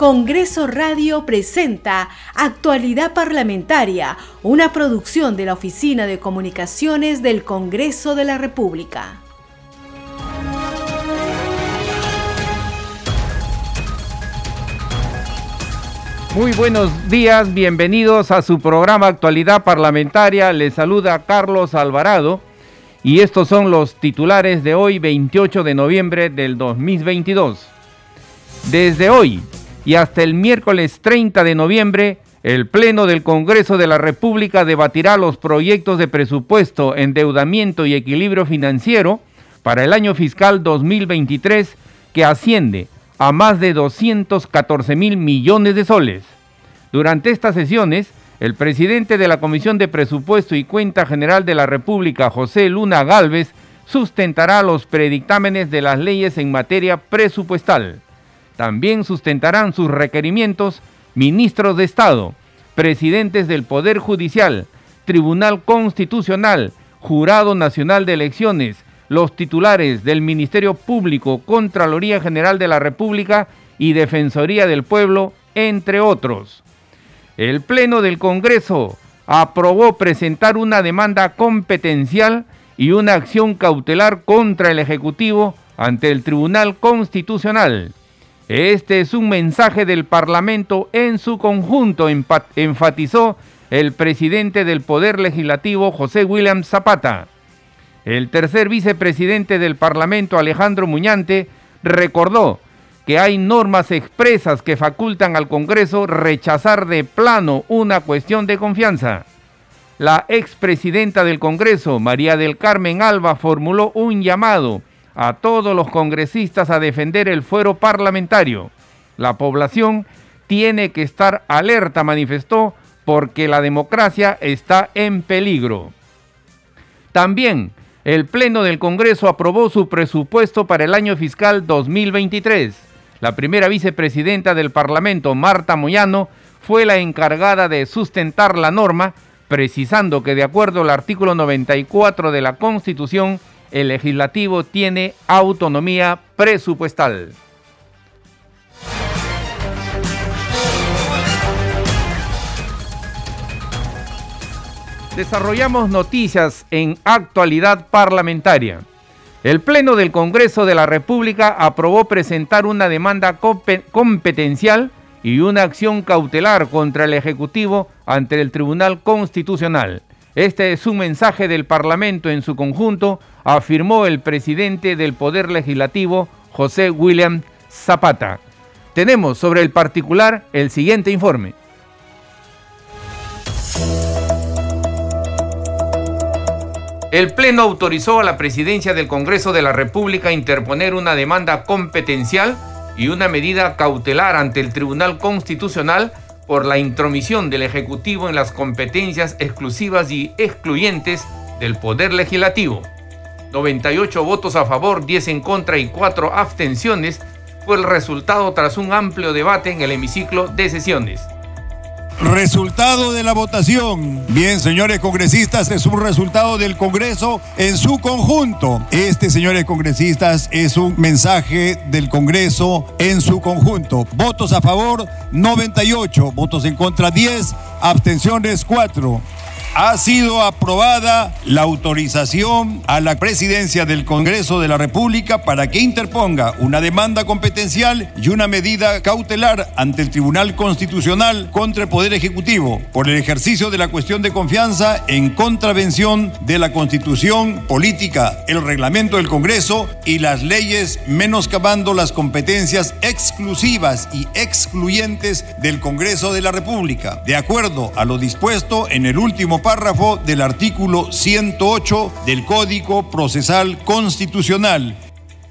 Congreso Radio presenta Actualidad Parlamentaria, una producción de la Oficina de Comunicaciones del Congreso de la República. Muy buenos días, bienvenidos a su programa Actualidad Parlamentaria. Les saluda Carlos Alvarado y estos son los titulares de hoy, 28 de noviembre del 2022. Desde hoy, y hasta el miércoles 30 de noviembre, el Pleno del Congreso de la República debatirá los proyectos de presupuesto, endeudamiento y equilibrio financiero para el año fiscal 2023 que asciende a más de 214 mil millones de soles. Durante estas sesiones, el presidente de la Comisión de Presupuesto y Cuenta General de la República, José Luna Galvez, sustentará los predictámenes de las leyes en materia presupuestal. También sustentarán sus requerimientos ministros de Estado, presidentes del Poder Judicial, Tribunal Constitucional, Jurado Nacional de Elecciones, los titulares del Ministerio Público, Contraloría General de la República y Defensoría del Pueblo, entre otros. El Pleno del Congreso aprobó presentar una demanda competencial y una acción cautelar contra el Ejecutivo ante el Tribunal Constitucional. Este es un mensaje del Parlamento en su conjunto, enfatizó el presidente del Poder Legislativo, José William Zapata. El tercer vicepresidente del Parlamento, Alejandro Muñante, recordó que hay normas expresas que facultan al Congreso rechazar de plano una cuestión de confianza. La expresidenta del Congreso, María del Carmen Alba, formuló un llamado a todos los congresistas a defender el fuero parlamentario. La población tiene que estar alerta, manifestó, porque la democracia está en peligro. También el Pleno del Congreso aprobó su presupuesto para el año fiscal 2023. La primera vicepresidenta del Parlamento, Marta Moyano, fue la encargada de sustentar la norma, precisando que de acuerdo al artículo 94 de la Constitución, el legislativo tiene autonomía presupuestal. Desarrollamos noticias en actualidad parlamentaria. El Pleno del Congreso de la República aprobó presentar una demanda competencial y una acción cautelar contra el Ejecutivo ante el Tribunal Constitucional. Este es un mensaje del Parlamento en su conjunto, afirmó el presidente del Poder Legislativo, José William Zapata. Tenemos sobre el particular el siguiente informe. El Pleno autorizó a la Presidencia del Congreso de la República interponer una demanda competencial y una medida cautelar ante el Tribunal Constitucional por la intromisión del Ejecutivo en las competencias exclusivas y excluyentes del Poder Legislativo. 98 votos a favor, 10 en contra y 4 abstenciones fue el resultado tras un amplio debate en el hemiciclo de sesiones. Resultado de la votación. Bien, señores congresistas, es un resultado del Congreso en su conjunto. Este, señores congresistas, es un mensaje del Congreso en su conjunto. Votos a favor, 98. Votos en contra, 10. Abstenciones, 4 ha sido aprobada la autorización a la presidencia del Congreso de la República para que interponga una demanda competencial y una medida cautelar ante el Tribunal Constitucional contra el Poder Ejecutivo por el ejercicio de la cuestión de confianza en contravención de la Constitución política, el reglamento del Congreso y las leyes menoscabando las competencias exclusivas y excluyentes del Congreso de la República, de acuerdo a lo dispuesto en el último párrafo del artículo 108 del Código Procesal Constitucional.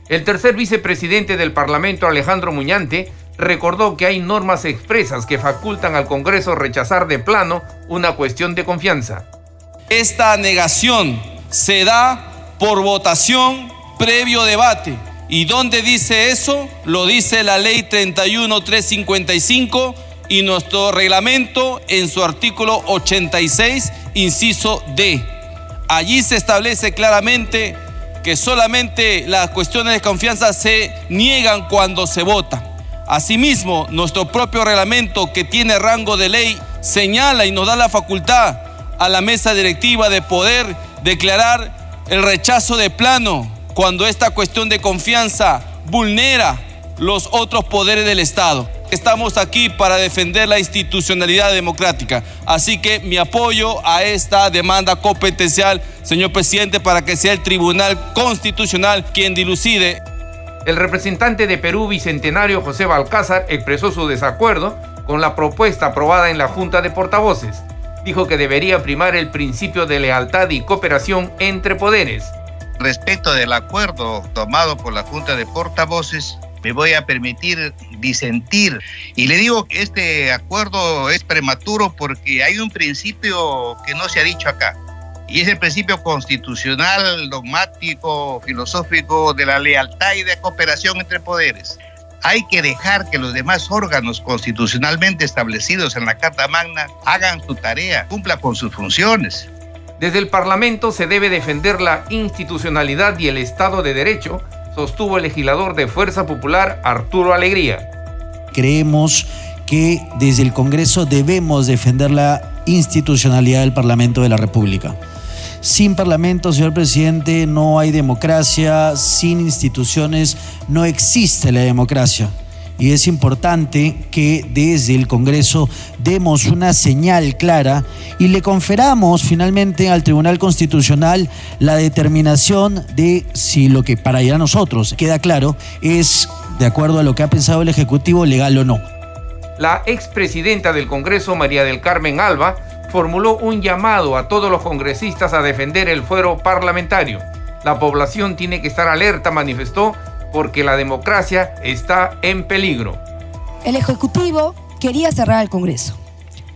El tercer vicepresidente del Parlamento, Alejandro Muñante, recordó que hay normas expresas que facultan al Congreso rechazar de plano una cuestión de confianza. Esta negación se da por votación previo debate. ¿Y dónde dice eso? Lo dice la ley 31355 y nuestro reglamento en su artículo 86, inciso D. Allí se establece claramente que solamente las cuestiones de confianza se niegan cuando se vota. Asimismo, nuestro propio reglamento que tiene rango de ley señala y nos da la facultad a la mesa directiva de poder declarar el rechazo de plano cuando esta cuestión de confianza vulnera los otros poderes del Estado. Estamos aquí para defender la institucionalidad democrática. Así que mi apoyo a esta demanda competencial, señor presidente, para que sea el Tribunal Constitucional quien dilucide. El representante de Perú Bicentenario José Balcázar expresó su desacuerdo con la propuesta aprobada en la Junta de Portavoces. Dijo que debería primar el principio de lealtad y cooperación entre poderes. Respecto del acuerdo tomado por la Junta de Portavoces, me voy a permitir disentir. Y le digo que este acuerdo es prematuro porque hay un principio que no se ha dicho acá. Y es el principio constitucional, dogmático, filosófico de la lealtad y de cooperación entre poderes. Hay que dejar que los demás órganos constitucionalmente establecidos en la Carta Magna hagan su tarea, cumplan con sus funciones. Desde el Parlamento se debe defender la institucionalidad y el Estado de Derecho sostuvo el legislador de Fuerza Popular Arturo Alegría. Creemos que desde el Congreso debemos defender la institucionalidad del Parlamento de la República. Sin Parlamento, señor presidente, no hay democracia, sin instituciones no existe la democracia y es importante que desde el Congreso demos una señal clara y le conferamos finalmente al Tribunal Constitucional la determinación de si lo que para a nosotros queda claro es, de acuerdo a lo que ha pensado el Ejecutivo, legal o no. La expresidenta del Congreso, María del Carmen Alba, formuló un llamado a todos los congresistas a defender el fuero parlamentario. La población tiene que estar alerta, manifestó, porque la democracia está en peligro. El Ejecutivo quería cerrar el Congreso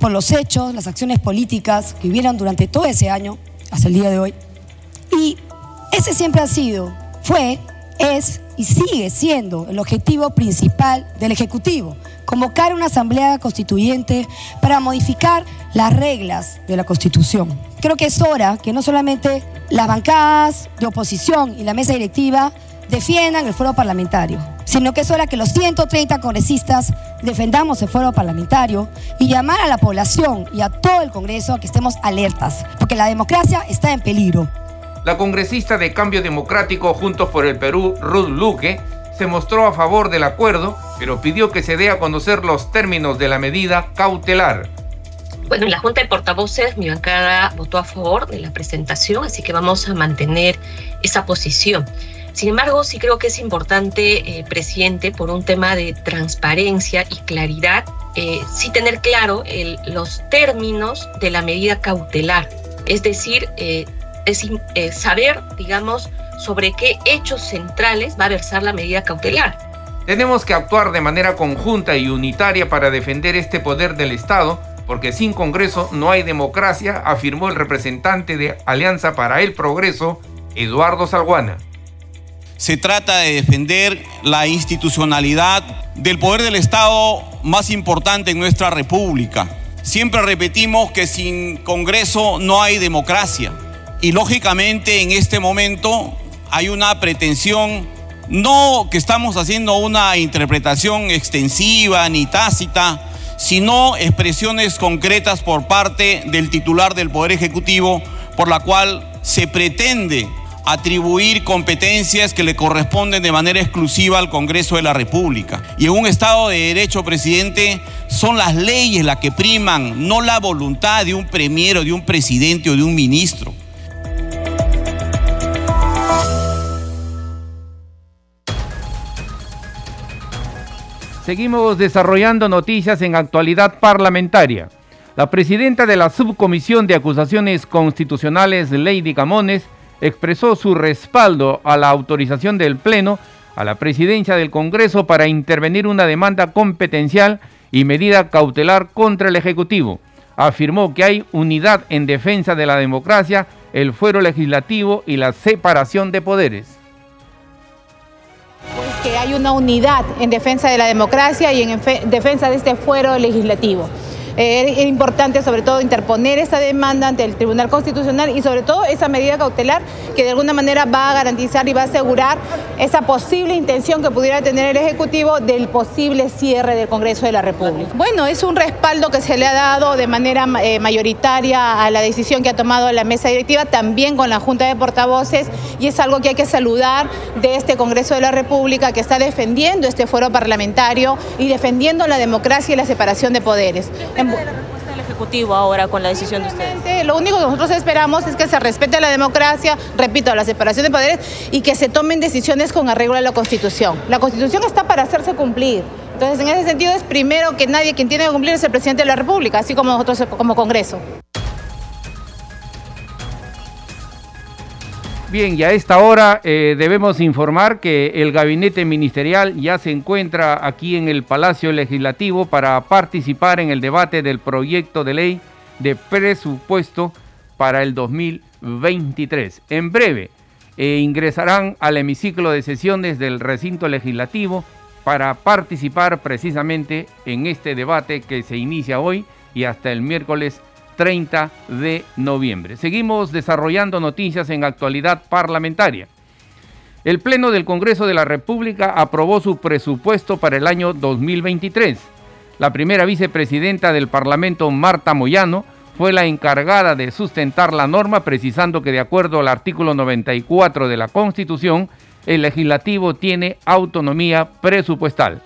por los hechos, las acciones políticas que hubieran durante todo ese año, hasta el día de hoy. Y ese siempre ha sido, fue, es y sigue siendo el objetivo principal del Ejecutivo, convocar una asamblea constituyente para modificar las reglas de la Constitución. Creo que es hora que no solamente las bancadas de oposición y la mesa directiva defiendan el foro parlamentario, sino que es hora que los 130 congresistas defendamos el foro parlamentario y llamar a la población y a todo el Congreso a que estemos alertas, porque la democracia está en peligro. La congresista de Cambio Democrático Juntos por el Perú, Ruth Luque, se mostró a favor del acuerdo, pero pidió que se dé a conocer los términos de la medida cautelar. Bueno, en la Junta de Portavoces mi bancada votó a favor de la presentación, así que vamos a mantener esa posición. Sin embargo, sí creo que es importante, eh, presidente, por un tema de transparencia y claridad, eh, sí tener claro los términos de la medida cautelar. Es decir, eh, saber, digamos, sobre qué hechos centrales va a versar la medida cautelar. Tenemos que actuar de manera conjunta y unitaria para defender este poder del Estado, porque sin Congreso no hay democracia, afirmó el representante de Alianza para el Progreso, Eduardo Salguana. Se trata de defender la institucionalidad del poder del Estado más importante en nuestra República. Siempre repetimos que sin Congreso no hay democracia. Y lógicamente en este momento hay una pretensión, no que estamos haciendo una interpretación extensiva ni tácita, sino expresiones concretas por parte del titular del Poder Ejecutivo, por la cual se pretende atribuir competencias que le corresponden de manera exclusiva al Congreso de la República. Y en un Estado de Derecho, presidente, son las leyes las que priman, no la voluntad de un premier o de un presidente o de un ministro. Seguimos desarrollando noticias en actualidad parlamentaria. La presidenta de la Subcomisión de Acusaciones Constitucionales, Lady Camones, expresó su respaldo a la autorización del Pleno a la presidencia del Congreso para intervenir una demanda competencial y medida cautelar contra el Ejecutivo. Afirmó que hay unidad en defensa de la democracia, el fuero legislativo y la separación de poderes. Pues que hay una unidad en defensa de la democracia y en defensa de este fuero legislativo. Eh, es importante sobre todo interponer esa demanda ante el Tribunal Constitucional y sobre todo esa medida cautelar que de alguna manera va a garantizar y va a asegurar esa posible intención que pudiera tener el Ejecutivo del posible cierre del Congreso de la República. Bueno, es un respaldo que se le ha dado de manera eh, mayoritaria a la decisión que ha tomado la mesa directiva, también con la Junta de Portavoces, y es algo que hay que saludar de este Congreso de la República que está defendiendo este foro parlamentario y defendiendo la democracia y la separación de poderes. ¿Qué la respuesta del Ejecutivo ahora con la decisión de ustedes? Lo único que nosotros esperamos es que se respete la democracia, repito, la separación de poderes y que se tomen decisiones con arreglo a la Constitución. La Constitución está para hacerse cumplir. Entonces, en ese sentido, es primero que nadie quien tiene que cumplir es el presidente de la República, así como nosotros como Congreso. Bien, y a esta hora eh, debemos informar que el gabinete ministerial ya se encuentra aquí en el Palacio Legislativo para participar en el debate del proyecto de ley de presupuesto para el 2023. En breve eh, ingresarán al hemiciclo de sesiones del recinto legislativo para participar precisamente en este debate que se inicia hoy y hasta el miércoles 30 de noviembre. Seguimos desarrollando noticias en actualidad parlamentaria. El Pleno del Congreso de la República aprobó su presupuesto para el año 2023. La primera vicepresidenta del Parlamento, Marta Moyano, fue la encargada de sustentar la norma, precisando que de acuerdo al artículo 94 de la Constitución, el legislativo tiene autonomía presupuestal.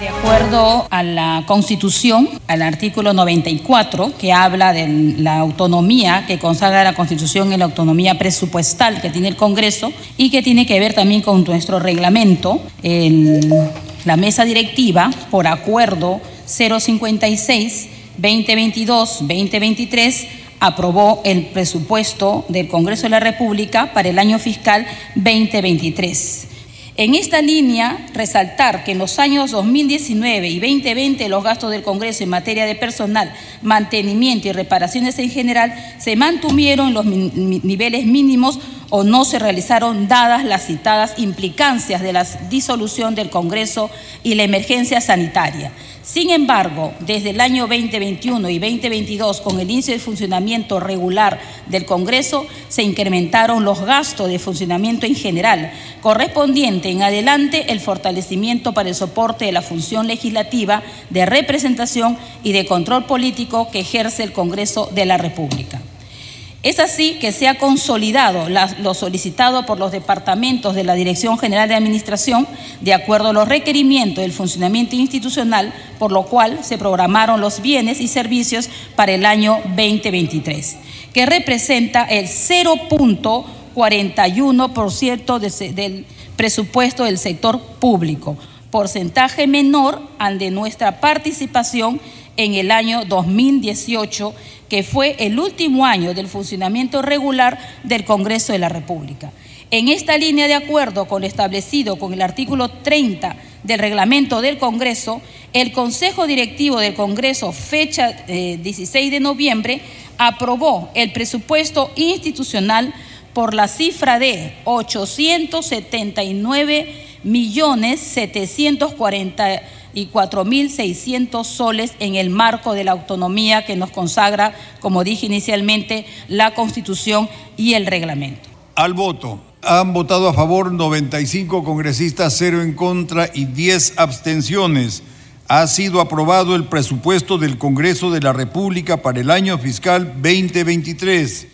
De acuerdo a la Constitución, al artículo 94, que habla de la autonomía que consagra la Constitución y la autonomía presupuestal que tiene el Congreso y que tiene que ver también con nuestro reglamento, la mesa directiva, por acuerdo 056 2022-2023, aprobó el presupuesto del Congreso de la República para el año fiscal 2023 en esta línea, resaltar que en los años 2019 y 2020 los gastos del Congreso en materia de personal, mantenimiento y reparaciones en general se mantuvieron los niveles mínimos o no se realizaron dadas las citadas implicancias de la disolución del Congreso y la emergencia sanitaria. Sin embargo, desde el año 2021 y 2022, con el índice de funcionamiento regular del Congreso, se incrementaron los gastos de funcionamiento en general, correspondiente en adelante el fortalecimiento para el soporte de la función legislativa, de representación y de control político que ejerce el Congreso de la República. Es así que se ha consolidado lo solicitado por los departamentos de la Dirección General de Administración de acuerdo a los requerimientos del funcionamiento institucional, por lo cual se programaron los bienes y servicios para el año 2023, que representa el 0.41% del presupuesto del sector público, porcentaje menor al de nuestra participación en el año 2018 que fue el último año del funcionamiento regular del Congreso de la República. En esta línea de acuerdo con establecido con el artículo 30 del reglamento del Congreso, el Consejo Directivo del Congreso, fecha 16 eh, de noviembre, aprobó el presupuesto institucional por la cifra de 879 millones 740 y 4.600 soles en el marco de la autonomía que nos consagra, como dije inicialmente, la Constitución y el reglamento. Al voto. Han votado a favor 95 congresistas, 0 en contra y 10 abstenciones. Ha sido aprobado el presupuesto del Congreso de la República para el año fiscal 2023.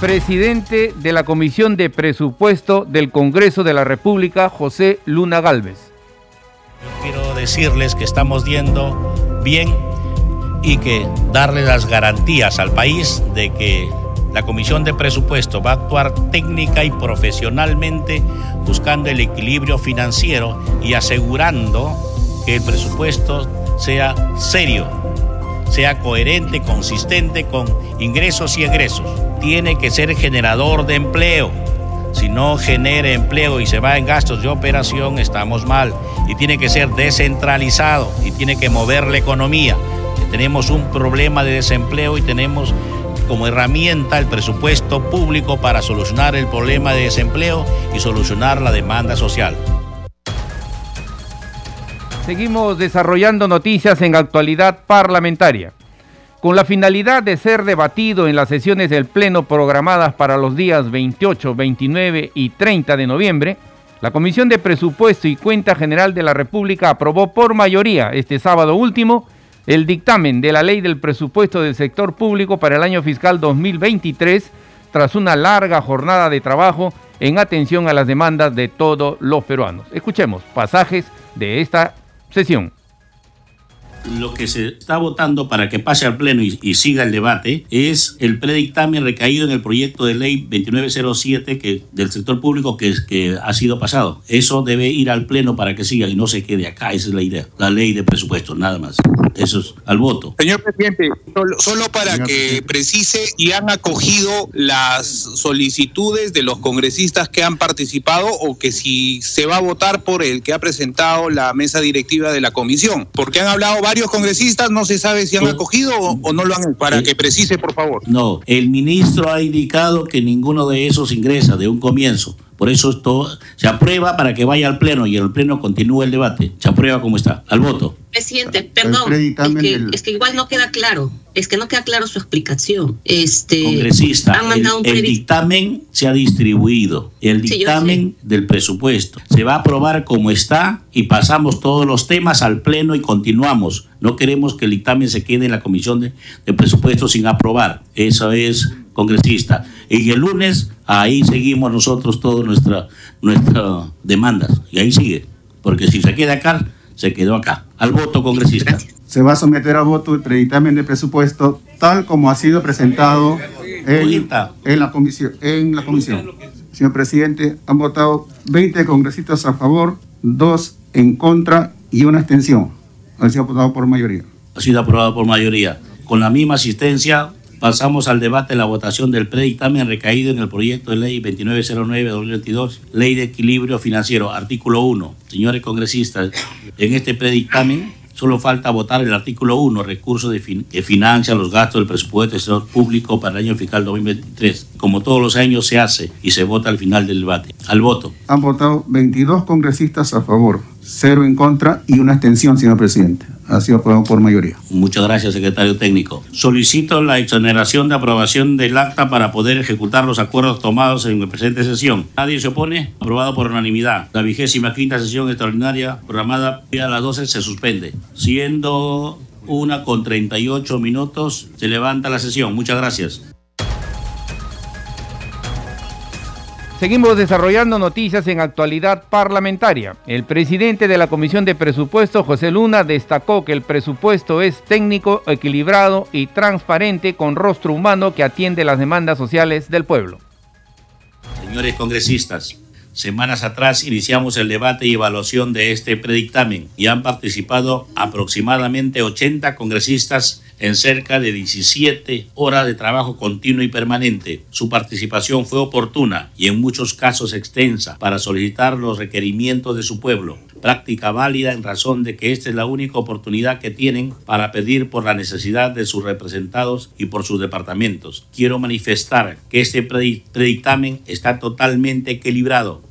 Presidente de la Comisión de Presupuesto del Congreso de la República, José Luna Galvez. quiero decirles que estamos yendo bien y que darle las garantías al país de que la Comisión de Presupuesto va a actuar técnica y profesionalmente buscando el equilibrio financiero y asegurando que el presupuesto sea serio, sea coherente, consistente con ingresos y egresos tiene que ser generador de empleo. Si no genera empleo y se va en gastos de operación, estamos mal. Y tiene que ser descentralizado y tiene que mover la economía. Tenemos un problema de desempleo y tenemos como herramienta el presupuesto público para solucionar el problema de desempleo y solucionar la demanda social. Seguimos desarrollando noticias en actualidad parlamentaria. Con la finalidad de ser debatido en las sesiones del Pleno programadas para los días 28, 29 y 30 de noviembre, la Comisión de Presupuesto y Cuenta General de la República aprobó por mayoría este sábado último el dictamen de la Ley del Presupuesto del Sector Público para el año fiscal 2023 tras una larga jornada de trabajo en atención a las demandas de todos los peruanos. Escuchemos pasajes de esta sesión lo que se está votando para que pase al Pleno y, siga el debate es el predictamen recaído en el proyecto de ley 2907 que, del sector público que, que ha sido pasado. Eso debe ir al Pleno para que siga y no se quede acá. Esa es la idea. La ley de presupuesto, nada más. Eso es al voto. Señor presidente, solo, para que precise y han acogido las solicitudes de los congresistas que han participado o que si se va a votar por el que ha presentado la mesa directiva de la comisión. Porque han hablado varios congresistas, no se sabe si han acogido o, no lo han, para que precise, por favor. No, el ministro ha indicado que ninguno de esos ingresa de un comienzo. Por eso esto se aprueba para que vaya al Pleno y el Pleno continúe el debate. Se aprueba como está, al voto. Presidente, perdón, es que, igual no queda claro, es que no queda claro su explicación. Este, Congresista, el, dictamen se ha distribuido, el dictamen del presupuesto se va a aprobar como está y pasamos todos los temas al Pleno y continuamos. No queremos que el dictamen se quede en la Comisión de, de Presupuesto sin aprobar. Eso es congresista. Y el lunes ahí seguimos nosotros todas nuestras nuestra demandas. Y ahí sigue. Porque si se queda acá, se quedó acá. Al voto congresista. Se va a someter a voto el predictamen de presupuesto tal como ha sido presentado en, en, la comisión, en la comisión. Señor presidente, han votado 20 congresistas a favor, 2 en contra y una abstención. Ha sido aprobado por mayoría. Ha sido aprobado por mayoría. Con la misma asistencia Pasamos al debate de la votación del predictamen recaído en el proyecto de ley 2909-2022, Ley de Equilibrio Financiero, artículo 1. Señores congresistas, en este predictamen solo falta votar el artículo 1, recursos de que financia los gastos del presupuesto del sector público para el año fiscal 2023. Como todos los años se hace y se vota al final del debate. Al voto. Han votado 22 congresistas a favor, cero en contra y una abstención, señor presidente. Ha sido aprobado por mayoría. Muchas gracias, secretario técnico. Solicito la exoneración de aprobación del acta para poder ejecutar los acuerdos tomados en la presente sesión. ¿Nadie se opone? Aprobado por unanimidad. La vigésima quinta sesión extraordinaria programada a las 12 se suspende. Siendo una con 38 minutos, se levanta la sesión. Muchas gracias. Seguimos desarrollando noticias en actualidad parlamentaria. El presidente de la Comisión de Presupuesto, José Luna, destacó que el presupuesto es técnico, equilibrado y transparente con rostro humano que atiende las demandas sociales del pueblo. Señores congresistas, Semanas atrás iniciamos el debate y evaluación de este predictamen y han participado aproximadamente 80 congresistas en cerca de 17 horas de trabajo continuo y permanente. Su participación fue oportuna y en muchos casos extensa para solicitar los requerimientos de su pueblo, práctica válida en razón de que esta es la única oportunidad que tienen para pedir por la necesidad de sus representados y por sus departamentos. Quiero manifestar que este predictamen está totalmente equilibrado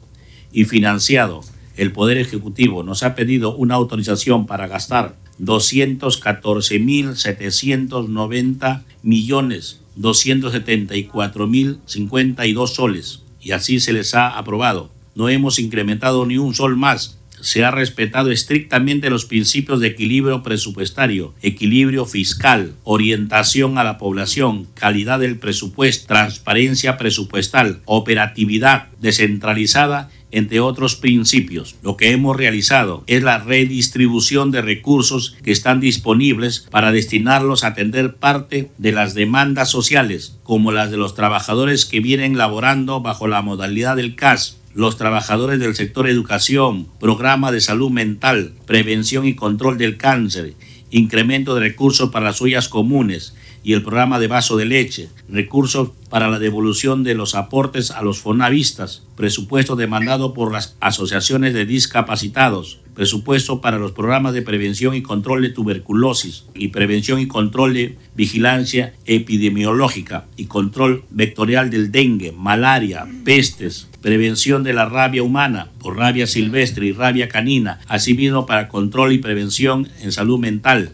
y financiado. El Poder Ejecutivo nos ha pedido una autorización para gastar 214.790 millones 274.052 soles y así se les ha aprobado. No hemos incrementado ni un sol más. Se ha respetado estrictamente los principios de equilibrio presupuestario, equilibrio fiscal, orientación a la población, calidad del presupuesto, transparencia presupuestal, operatividad descentralizada entre otros principios. Lo que hemos realizado es la redistribución de recursos que están disponibles para destinarlos a atender parte de las demandas sociales, como las de los trabajadores que vienen laborando bajo la modalidad del CAS, los trabajadores del sector educación, programa de salud mental, prevención y control del cáncer, incremento de recursos para las ollas comunes, y el programa de vaso de leche, recursos para la devolución de los aportes a los fonavistas, presupuesto demandado por las asociaciones de discapacitados, presupuesto para los programas de prevención y control de tuberculosis y prevención y control de vigilancia epidemiológica y control vectorial del dengue, malaria, pestes, prevención de la rabia humana por rabia silvestre y rabia canina, asimismo para control y prevención en salud mental,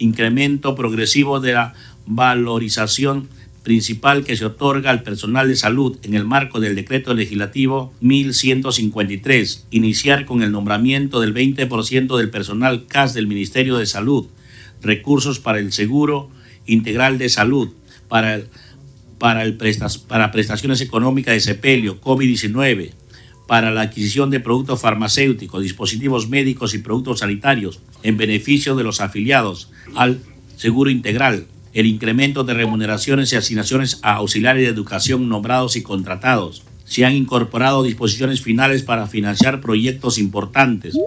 incremento progresivo de la valorización principal que se otorga al personal de salud en el marco del decreto legislativo 1153, iniciar con el nombramiento del 20% del personal CAS del Ministerio de Salud, recursos para el seguro integral de salud, para, para, el prestas, para prestaciones económicas de sepelio, COVID-19, para la adquisición de productos farmacéuticos, dispositivos médicos y productos sanitarios en beneficio de los afiliados al seguro integral, el incremento de remuneraciones y asignaciones a auxiliares de educación nombrados y contratados. Se han incorporado disposiciones finales para financiar proyectos importantes,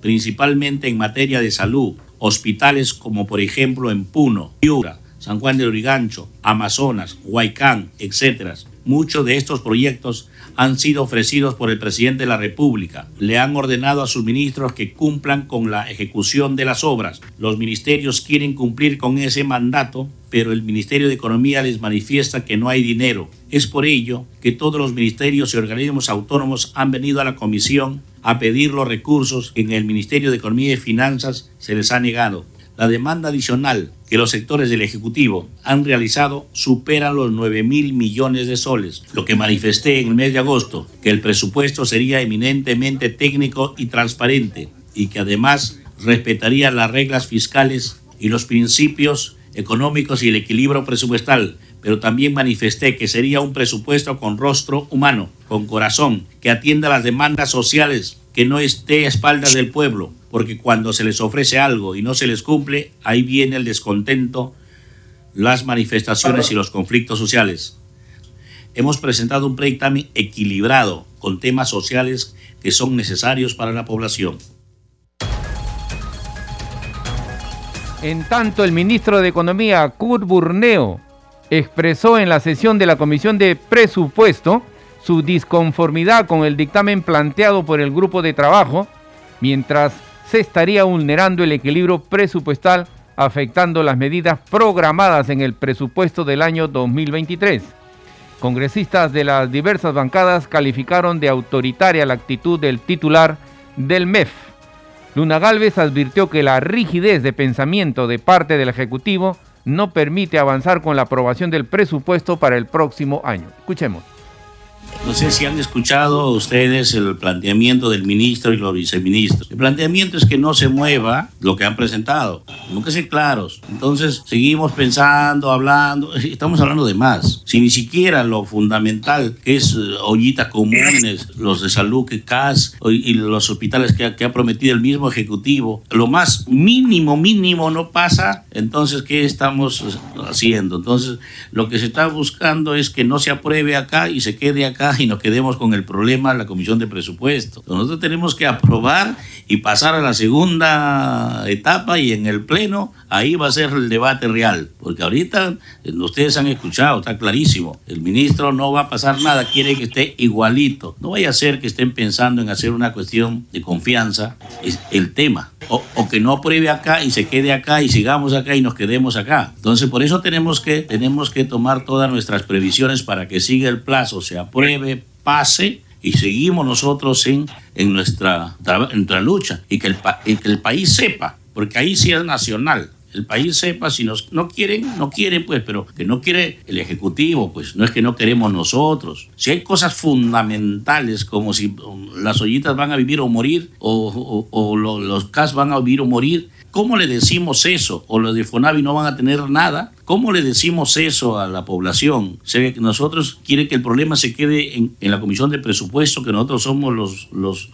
principalmente en materia de salud, hospitales como por ejemplo en Puno, Piura, San Juan de Lurigancho, Amazonas, Huaycán, etc. Muchos de estos proyectos han sido ofrecidos por el presidente de la República. Le han ordenado a sus ministros que cumplan con la ejecución de las obras. Los ministerios quieren cumplir con ese mandato, pero el Ministerio de Economía les manifiesta que no hay dinero. Es por ello que todos los ministerios y organismos autónomos han venido a la comisión a pedir los recursos que en el Ministerio de Economía y Finanzas se les ha negado. La demanda adicional que los sectores del Ejecutivo han realizado supera los 9 mil millones de soles, lo que manifesté en el mes de agosto, que el presupuesto sería eminentemente técnico y transparente y que además respetaría las reglas fiscales y los principios económicos y el equilibrio presupuestal, pero también manifesté que sería un presupuesto con rostro humano, con corazón, que atienda las demandas sociales, que no esté a espaldas del pueblo, porque cuando se les ofrece algo y no se les cumple, ahí viene el descontento, las manifestaciones y los conflictos sociales. Hemos presentado un dictamen equilibrado con temas sociales que son necesarios para la población. En tanto, el ministro de Economía, Kurt Burneo, expresó en la sesión de la Comisión de Presupuesto su disconformidad con el dictamen planteado por el grupo de trabajo, mientras se estaría vulnerando el equilibrio presupuestal afectando las medidas programadas en el presupuesto del año 2023. Congresistas de las diversas bancadas calificaron de autoritaria la actitud del titular del MEF. Luna Galvez advirtió que la rigidez de pensamiento de parte del Ejecutivo no permite avanzar con la aprobación del presupuesto para el próximo año. Escuchemos. No sé si han escuchado ustedes el planteamiento del ministro y los viceministros. El planteamiento es que no se mueva lo que han presentado. Nunca ser claros. Entonces seguimos pensando, hablando. Estamos hablando de más. Si ni siquiera lo fundamental, que es eh, ollitas comunes, los de salud que CAS y los hospitales que, que ha prometido el mismo Ejecutivo, lo más mínimo, mínimo no pasa, entonces ¿qué estamos haciendo? Entonces lo que se está buscando es que no se apruebe acá y se quede acá y nos quedemos con el problema de la comisión de presupuesto. Nosotros tenemos que aprobar y pasar a la segunda etapa y en el pleno ahí va a ser el debate real, porque ahorita eh, ustedes han escuchado, está clarísimo, el ministro no va a pasar nada, quiere que esté igualito. No vaya a ser que estén pensando en hacer una cuestión de confianza, es el tema, o, o que no apruebe acá y se quede acá y sigamos acá y nos quedemos acá. Entonces por eso tenemos que, tenemos que tomar todas nuestras previsiones para que siga el plazo, se apruebe, pase y seguimos nosotros en, en nuestra, nuestra lucha y que, el, y que el país sepa, porque ahí sí es nacional, el país sepa si nos no quieren, no quieren, pues, pero que no quiere el Ejecutivo, pues no es que no queremos nosotros. Si hay cosas fundamentales como si um, las ollitas van a vivir o morir, o, o, o lo, los CAS van a vivir o morir, ¿cómo le decimos eso? O los de Fonavi no van a tener nada. ¿Cómo le decimos eso a la población? Se ve que nosotros quiere que el problema se quede en, en la comisión de presupuesto, que nosotros somos los, los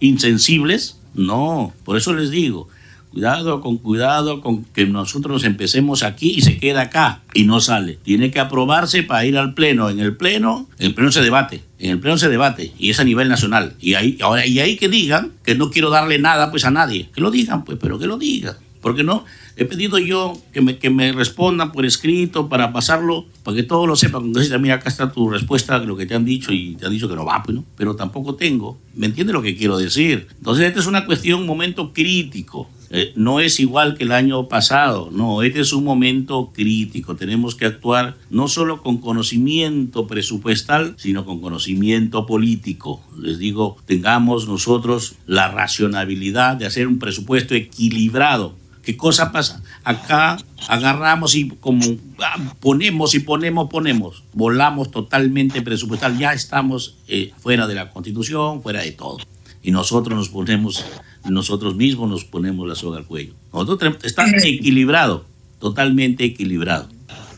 insensibles. No, por eso les digo, Cuidado, con cuidado con que nosotros empecemos aquí y se queda acá y no sale. Tiene que aprobarse para ir al pleno. En el pleno, en el pleno se debate. En el pleno se debate y es a nivel nacional. Y ahí, ahora, y ahí que digan que no quiero darle nada pues a nadie. Que lo digan, pues, pero que lo digan. Porque no, he pedido yo que me, que me respondan por escrito para pasarlo, para que todos lo sepan. Entonces, mira, acá está tu respuesta, lo que te han dicho y te han dicho que no va, pues, ¿no? pero tampoco tengo. ¿Me entiendes lo que quiero decir? Entonces, esta es una cuestión, un momento crítico. Eh, no es igual que el año pasado, no, este es un momento crítico. Tenemos que actuar no solo con conocimiento presupuestal, sino con conocimiento político. Les digo, tengamos nosotros la racionalidad de hacer un presupuesto equilibrado. ¿Qué cosa pasa? Acá agarramos y como ah, ponemos y ponemos, ponemos, volamos totalmente presupuestal, ya estamos eh, fuera de la constitución, fuera de todo. Y nosotros nos ponemos nosotros mismos nos ponemos la soga al cuello. Nosotros está equilibrado, totalmente equilibrado.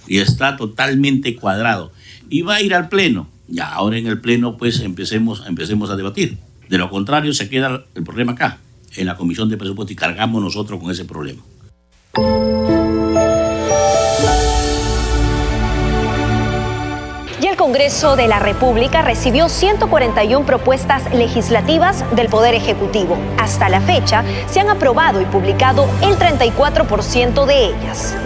Y está totalmente cuadrado. Y va a ir al pleno. Ya, ahora en el pleno pues empecemos, empecemos a debatir. De lo contrario se queda el problema acá, en la comisión de presupuesto y cargamos nosotros con ese problema. Congreso de la República recibió 141 propuestas legislativas del Poder Ejecutivo. Hasta la fecha, se han aprobado y publicado el 34% de ellas.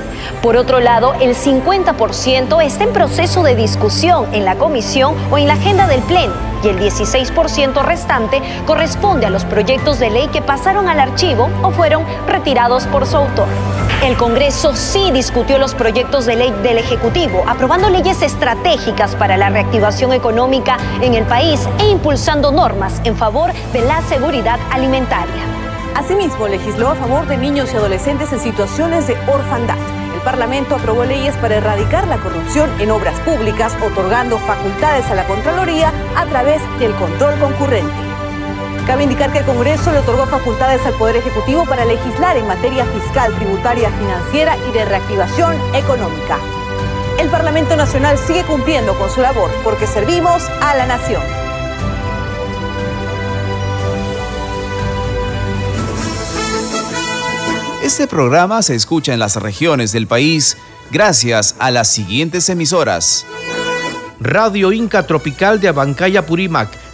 Por otro lado, el 50% está en proceso de discusión en la comisión o en la agenda del Pleno y el 16% restante corresponde a los proyectos de ley que pasaron al archivo o fueron retirados por su autor. El Congreso sí discutió los proyectos de ley del Ejecutivo, aprobando leyes estratégicas para la reactivación económica en el país e impulsando normas en favor de la seguridad alimentaria. Asimismo, legisló a favor de niños y adolescentes en situaciones de orfandad. El Parlamento aprobó leyes para erradicar la corrupción en obras públicas, otorgando facultades a la Contraloría a través del control concurrente. Cabe indicar que el Congreso le otorgó facultades al Poder Ejecutivo para legislar en materia fiscal, tributaria, financiera y de reactivación económica. El Parlamento Nacional sigue cumpliendo con su labor porque servimos a la nación. Este programa se escucha en las regiones del país gracias a las siguientes emisoras. Radio Inca Tropical de Abancaya Purímac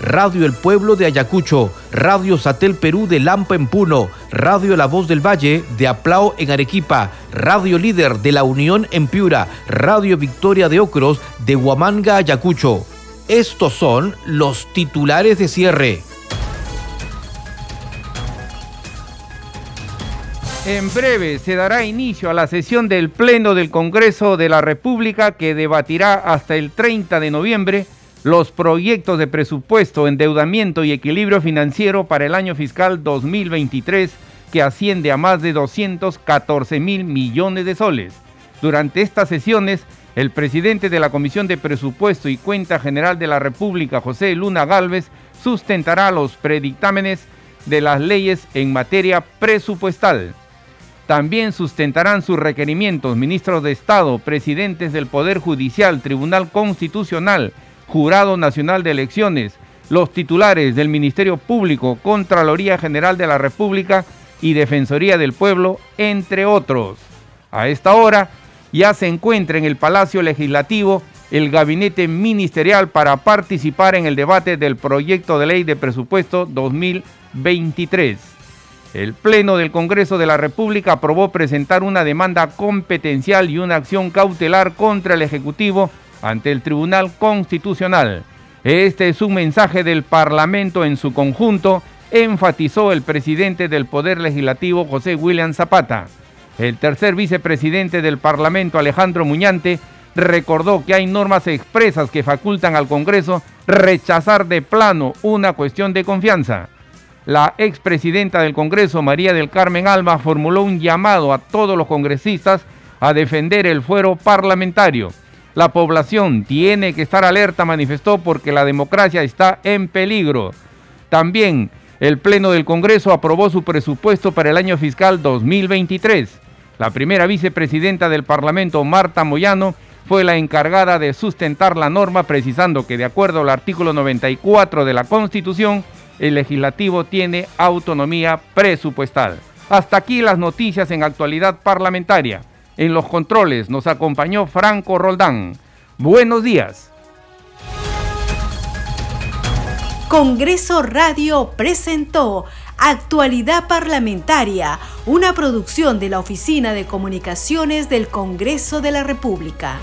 Radio El Pueblo de Ayacucho, Radio Satel Perú de Lampa en Puno, Radio La Voz del Valle de Aplao en Arequipa, Radio Líder de La Unión en Piura, Radio Victoria de Ocros de Huamanga, Ayacucho. Estos son los titulares de cierre. En breve se dará inicio a la sesión del Pleno del Congreso de la República que debatirá hasta el 30 de noviembre los proyectos de presupuesto, endeudamiento y equilibrio financiero para el año fiscal 2023 que asciende a más de 214 mil millones de soles. Durante estas sesiones, el presidente de la Comisión de Presupuesto y Cuenta General de la República, José Luna Galvez, sustentará los predictámenes de las leyes en materia presupuestal. También sustentarán sus requerimientos ministros de Estado, presidentes del Poder Judicial, Tribunal Constitucional, Jurado Nacional de Elecciones, los titulares del Ministerio Público, Contraloría General de la República y Defensoría del Pueblo, entre otros. A esta hora ya se encuentra en el Palacio Legislativo el gabinete ministerial para participar en el debate del proyecto de ley de presupuesto 2023. El Pleno del Congreso de la República aprobó presentar una demanda competencial y una acción cautelar contra el Ejecutivo ante el Tribunal Constitucional. Este es un mensaje del Parlamento en su conjunto, enfatizó el presidente del Poder Legislativo José William Zapata. El tercer vicepresidente del Parlamento Alejandro Muñante recordó que hay normas expresas que facultan al Congreso rechazar de plano una cuestión de confianza. La expresidenta del Congreso, María del Carmen Alba, formuló un llamado a todos los congresistas a defender el fuero parlamentario la población tiene que estar alerta, manifestó, porque la democracia está en peligro. También el Pleno del Congreso aprobó su presupuesto para el año fiscal 2023. La primera vicepresidenta del Parlamento, Marta Moyano, fue la encargada de sustentar la norma, precisando que de acuerdo al artículo 94 de la Constitución, el legislativo tiene autonomía presupuestal. Hasta aquí las noticias en actualidad parlamentaria. En los controles nos acompañó Franco Roldán. Buenos días. Congreso Radio presentó Actualidad Parlamentaria, una producción de la Oficina de Comunicaciones del Congreso de la República.